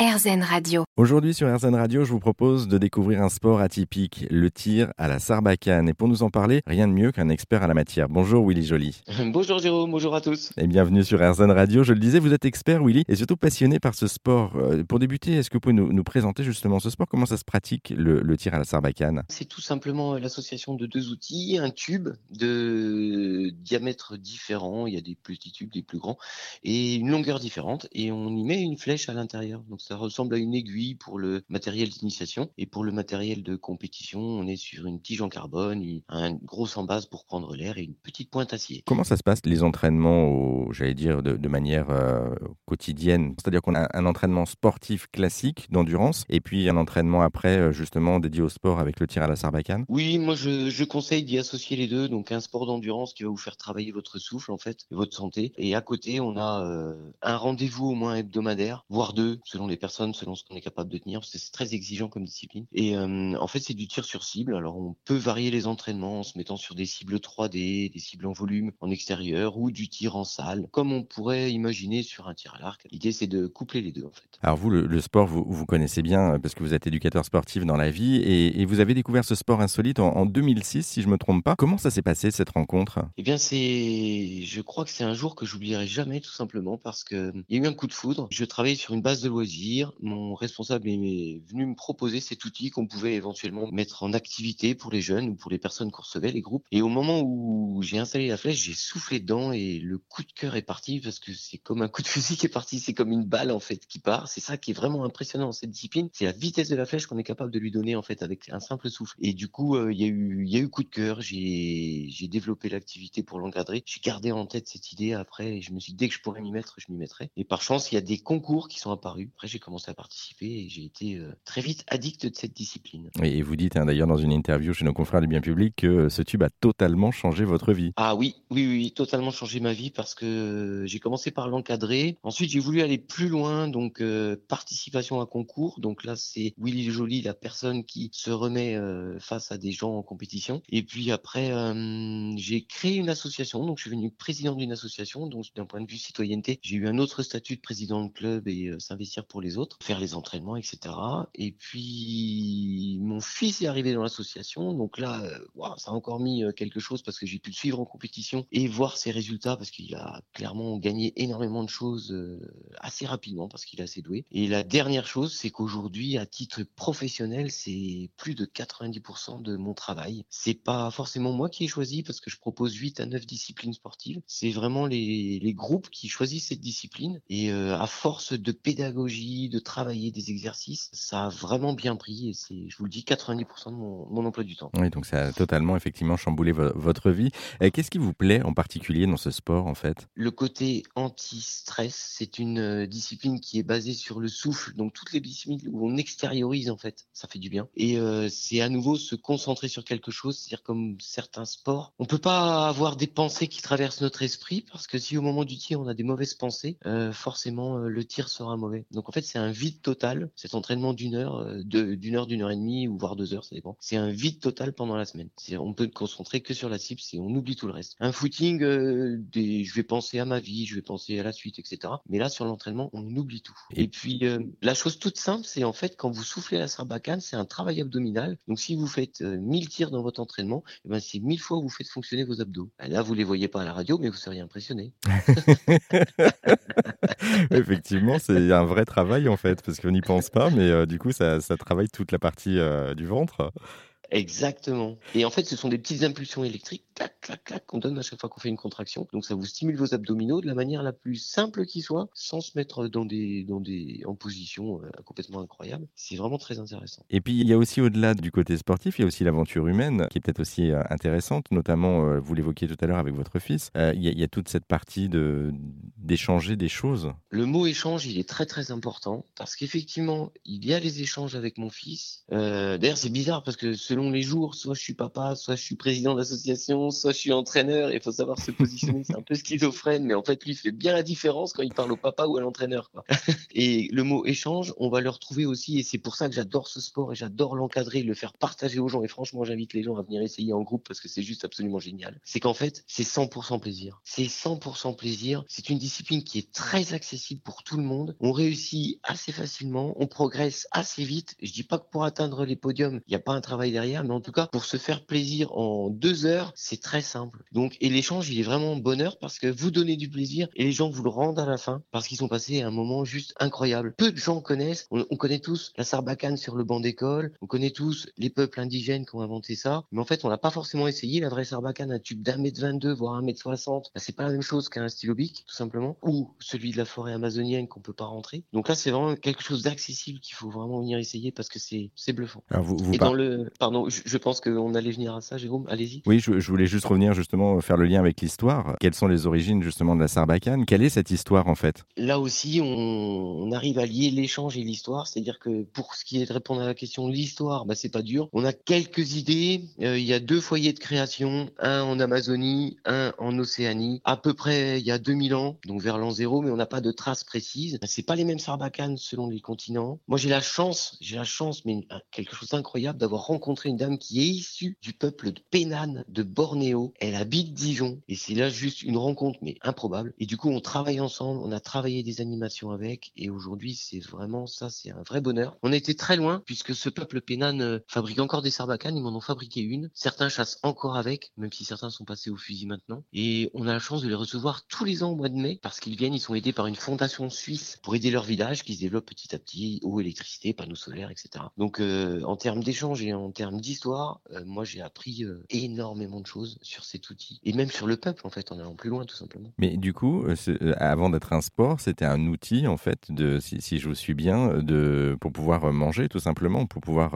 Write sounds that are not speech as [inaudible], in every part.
RZN Radio. Aujourd'hui sur RZN Radio, je vous propose de découvrir un sport atypique, le tir à la sarbacane. Et pour nous en parler, rien de mieux qu'un expert à la matière. Bonjour Willy Joly. [laughs] Bonjour Jérôme, bonjour à tous. Et bienvenue sur RZN Radio. Je le disais, vous êtes expert Willy et surtout passionné par ce sport. Euh, Pour débuter, est-ce que vous pouvez nous, nous présenter justement ce sport? Comment ça se pratique le, le tir à la sarbacane? C'est tout simplement l'association de deux outils, un tube de diamètre différent, il y a des petits tubes, des plus grands, et une longueur différente, et on y met une flèche à l'intérieur. Donc ça ressemble à une aiguille pour le matériel d'initiation, et pour le matériel de compétition, on est sur une tige en carbone, une- un gros en base pour prendre l'air et une petite pointe acier. Comment ça se passe les entraînements, j'allais dire, de, de manière euh, quotidienne? C'est-à-dire qu'on a un entraînement sportif classique d'endurance et puis un entraînement après, euh, justement, dédié au sport avec le tir à la sarbacane? Oui, moi je, je conseille d'y associer les deux. Donc un sport d'endurance qui va vous faire travailler votre souffle en fait, et votre santé. Et à côté, on a euh, un rendez-vous au moins hebdomadaire, voire deux, selon les personnes, selon ce qu'on est capable de tenir, parce que c'est très exigeant comme discipline. Et euh, en fait, c'est du tir sur cible. Alors on peut varier les entraînements en se mettant sur des cibles 3D, des cibles en volume en extérieur ou du tir en salle, comme on pourrait imaginer sur un tir à l'arc. L'idée c'est de coupler les deux en fait. Alors vous, le, le sport, vous, vous connaissez bien euh, parce que vous êtes éducateur sportif dans la vie et, et vous avez découvert ce sport insolite en, en 2006, si je me trompe pas. Comment ça s'est passé cette rencontre? Eh bien, c'est, je crois que c'est un jour que j'oublierai jamais, tout simplement, parce que il y a eu un coup de foudre. Je travaillais sur une base de loisirs. Mon responsable est venu me proposer cet outil qu'on pouvait éventuellement mettre en activité pour les jeunes ou pour les personnes qu'on recevait, les groupes. Et au moment où j'ai installé la flèche, j'ai soufflé dedans et le coup de cœur est parti parce que c'est comme un coup de fusil qui est parti. C'est comme une balle, en fait, qui part. C'est ça qui est vraiment impressionnant dans cette discipline. C'est la vitesse de la flèche qu'on est capable de lui donner, en fait, avec un simple souffle. Et du coup, euh, il y a eu, coup de cœur. J'ai, j'ai développé l'activité pour l'encadrer. J'ai gardé en tête cette idée après je me suis dit, dès que je pourrais m'y mettre, je m'y mettrais. Et par chance, il y a des concours qui sont apparus. J'ai commencé à participer et j'ai été euh, très vite addict de cette discipline. Et et vous dites hein, d'ailleurs dans une interview chez nos confrères du bien public que euh, ce tube a totalement changé votre vie. Ah oui, oui, oui, totalement changé ma vie parce que j'ai commencé par l'encadrer. Ensuite, j'ai voulu aller plus loin, donc euh, participation à concours. Donc là, c'est Willy Joly, la personne qui se remet euh, face à des gens en compétition. Et puis après, euh, j'ai créé une association. Donc je suis devenu président d'une association. Donc d'un point de vue citoyenneté, j'ai eu un autre statut de président de club et euh, s'investir pour les autres, faire les entraînements, etc. Et puis mon fils est arrivé dans l'association. Donc là, euh, waouh, ça a encore mis euh, quelque chose parce que j'ai pu le suivre en compétition et voir ses résultats parce qu'il a clairement gagné énormément de choses euh, assez rapidement parce qu'il est assez doué. Et la dernière chose, c'est qu'aujourd'hui, à titre professionnel, c'est plus de 90% de mon travail. C'est pas forcément moi qui ai choisi parce que je propose 8 à 9 disciplines sportives. C'est vraiment les, les groupes qui choisissent cette discipline. Et euh, à force de pédagogie, de travailler des exercices, ça a vraiment bien pris. Et c'est, je vous le dis, 90% de mon, mon emploi du temps. Oui, donc ça a totalement effectivement chamboulé vo- votre vie. Qu'est-ce qui vous plaît en particulier dans ce sport en fait? Le côté anti-stress, c'est une euh, discipline qui est basée sur le souffle. Donc toutes les disciplines où on extériorise en fait, ça fait du bien. Et euh, c'est à nouveau se concentrer sur quelque chose, c'est-à-dire comme certains sports, on peut pas avoir des pensées qui traversent notre esprit parce que si au moment du tir on a des mauvaises pensées, euh, forcément euh, le tir sera mauvais. Donc en fait c'est un vide total. Cet entraînement d'une heure, euh, d'une heure, d'une heure et demie ou voire deux heures, ça dépend. C'est un vide total pendant la semaine. On peut se concentrer que sur la cible, c'est on oublie tout le reste. Un footing, euh, des, je vais penser à ma vie, je vais penser à la suite, etc. Mais là, sur l'entraînement, on oublie tout. Et- Et puis, euh, la chose toute simple, c'est en fait, quand vous soufflez la sarbacane, c'est un travail abdominal. Donc, si vous faites euh, 1000 tirs dans votre entraînement, eh ben, c'est 1000 fois où vous faites fonctionner vos abdos. Ben Là, vous les voyez pas à la radio, mais vous seriez impressionné. [laughs] Effectivement, c'est un vrai travail en fait, parce qu'on n'y pense pas, mais euh, du coup, ça, ça travaille toute la partie euh, du ventre. Exactement. Et en fait, ce sont des petites impulsions électriques, clac, clac, clac, qu'on donne à chaque fois qu'on fait une contraction. Donc, ça vous stimule vos abdominaux de la manière la plus simple qui soit, sans se mettre dans des, dans des, en position euh, complètement incroyable. C'est vraiment très intéressant. Et puis, il y a aussi, au-delà du côté sportif, il y a aussi l'aventure humaine, qui est peut-être aussi euh, intéressante, notamment, euh, vous l'évoquiez tout à l'heure avec votre fils, il, y a, il y a toute cette partie de, d'échanger des choses. Le mot échange, il est très très important parce qu'effectivement, il y a les échanges avec mon fils. D'ailleurs, c'est bizarre parce que selon les jours, soit je suis papa, soit je suis président d'association, soit je suis entraîneur, il faut savoir se positionner, c'est un peu schizophrène, mais en fait, lui, il fait bien la différence quand il parle au papa ou à l'entraîneur. Et le mot échange, on va le retrouver aussi, et c'est pour ça que j'adore ce sport et j'adore l'encadrer, le faire partager aux gens. Et franchement, j'invite les gens à venir essayer en groupe parce que c'est juste absolument génial. C'est qu'en fait, c'est 100% plaisir. C'est 100% plaisir. C'est une discipline qui est très accessible pour tout le monde. On réussit assez facilement, on progresse assez vite. Je dis pas que pour atteindre les podiums, il n'y a pas un travail derrière, mais en tout cas, pour se faire plaisir en deux heures, c'est très simple. Donc, et l'échange, il est vraiment bonheur parce que vous donnez du plaisir et les gens vous le rendent à la fin parce qu'ils ont passé un moment juste incroyable. Peu de gens connaissent, on, connaît tous la sarbacane sur le banc d'école, on connaît tous les peuples indigènes qui ont inventé ça, mais en fait, on n'a pas forcément essayé la vraie sarbacane, un tube d'un mètre 22, voire un mètre 60. Ben, c'est pas la même chose qu'un stylo bic, tout simplement, ou celui de la forêt amazonienne qu'on peut pas rentrer. Donc là, c'est vraiment quelque chose d'accessible qu'il faut vraiment venir essayer parce que c'est c'est bluffant. vous, vous et dans le, pardon, je, pense qu'on allait venir à ça, Jérôme. Allez-y. Oui, je, je, voulais juste revenir justement faire le lien avec l'histoire. Quelles sont les origines justement de la sarbacane? Quelle est cette histoire en fait? Là aussi, on, arrive à lier l'échange et l'histoire, c'est-à-dire que pour ce qui est de répondre à la question l'histoire, bah, c'est pas dur. On a quelques idées. Euh, il y a deux foyers de création, un en Amazonie, un en Océanie, à peu près il y a 2000 ans, donc vers l'an zéro, mais on n'a pas de traces précises. C'est pas les mêmes sarbacanes selon les continents. Moi, j'ai la chance, j'ai la chance, mais quelque chose d'incroyable d'avoir rencontré une dame qui est issue du peuple de Pénan, de Elle habite Dijon, et c'est là juste une rencontre, mais improbable. Et du coup, on travaille ensemble, on a travaillé des animations avec, et aujourd'hui, c'est vraiment ça, c'est un vrai bonheur. On été très loin, puisque ce peuple Pénan euh, fabrique encore des sarbacanes, ils m'en ont fabriqué une. Certains chassent encore avec, même si certains sont passés au fusil maintenant. Et on a la chance de les recevoir tous les ans au mois de mai, parce qu'ils viennent, ils sont aidés par une fondation suisse pour aider leur village qui se développe petit à petit, eau, électricité, panneaux solaires, etc. Donc, euh, en termes d'échange et en termes d'histoire, euh, moi, j'ai appris énormément de choses sur cet outil, et même sur le peuple, en fait, en allant plus loin, tout simplement. Mais du coup, avant d'être un sport, c'était un outil, en fait, de, si, si je vous suis bien, de, pour pouvoir manger, tout simplement, pour pouvoir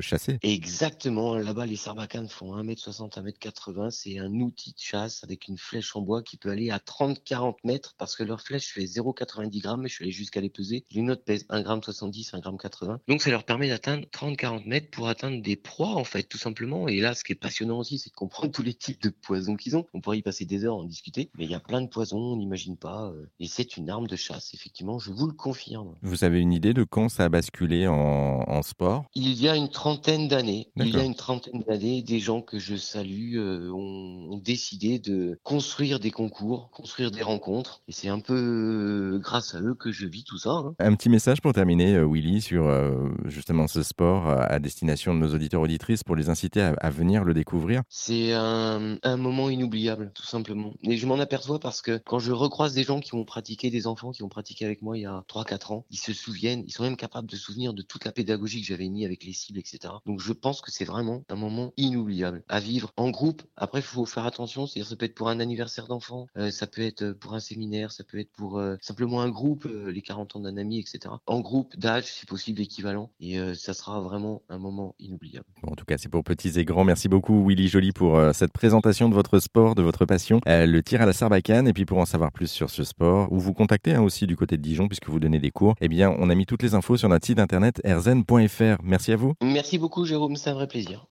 chasser. Exactement. Là-bas, les sarbacanes font 1m60, 1m80. C'est un outil de chasse avec une flèche en bois qui peut aller à 30-40 mètres parce que leur flèche fait 0,90 grammes. Je suis allé jusqu'à les peser. Les notes pèsent 1,70 g, 1,80 g. Donc, ça leur permet d'atteindre 30-40 mètres pour atteindre des proies, en fait, tout simplement. Et là, ce qui est passionnant aussi, c'est de comprendre tous les types de poisons qu'ils ont. On pourrait y passer des heures en discuter, mais il y a plein de poisons, on n'imagine pas. Euh, et c'est une arme de chasse, effectivement, je vous le confirme. Vous avez une idée de quand ça a basculé en, en sport? Il y a une trentaine d'années. Il y a une trentaine d'années, des gens que je salue euh, ont, décidé de construire des concours, construire des rencontres. Et c'est un peu euh, grâce à eux que je vis tout ça. Hein. Un petit message pour terminer, euh, Willy, sur justement ce sport à destination de nos auditeurs auditrices pour les inciter à, venir le découvrir. C'est un, moment inoubliable, tout simplement. Et je m'en aperçois parce que quand je recroise des gens qui ont pratiqué, des enfants qui ont pratiqué avec moi il y a 3-4 ans, ils se souviennent, ils sont même capables de se souvenir de toute la pédagogie que j'avais mis avec les cibles, etc. Donc je pense que c'est vraiment un moment inoubliable à vivre en groupe. Après, il faut faire attention, c'est-à-dire ça peut être pour un anniversaire d'enfant, euh, ça peut être pour un séminaire, ça peut être pour euh, simplement un groupe, euh, les 40 ans d'un ami, etc. En groupe, d'âge, si possible, équivalent. Et ça sera vraiment un moment inoubliable. en tout cas, c'est pour petits et grands. Merci beaucoup, Willy Joly, pour cette présentation de votre sport, de votre passion, le tir à la sarbacane. Et puis pour en savoir plus sur ce sport, ou vous contactez hein, aussi du côté de Dijon, puisque vous donnez des cours, eh bien, on a mis toutes les infos sur notre site internet erzen.fr. Merci à vous. Merci beaucoup, Jérôme, c'est un vrai plaisir.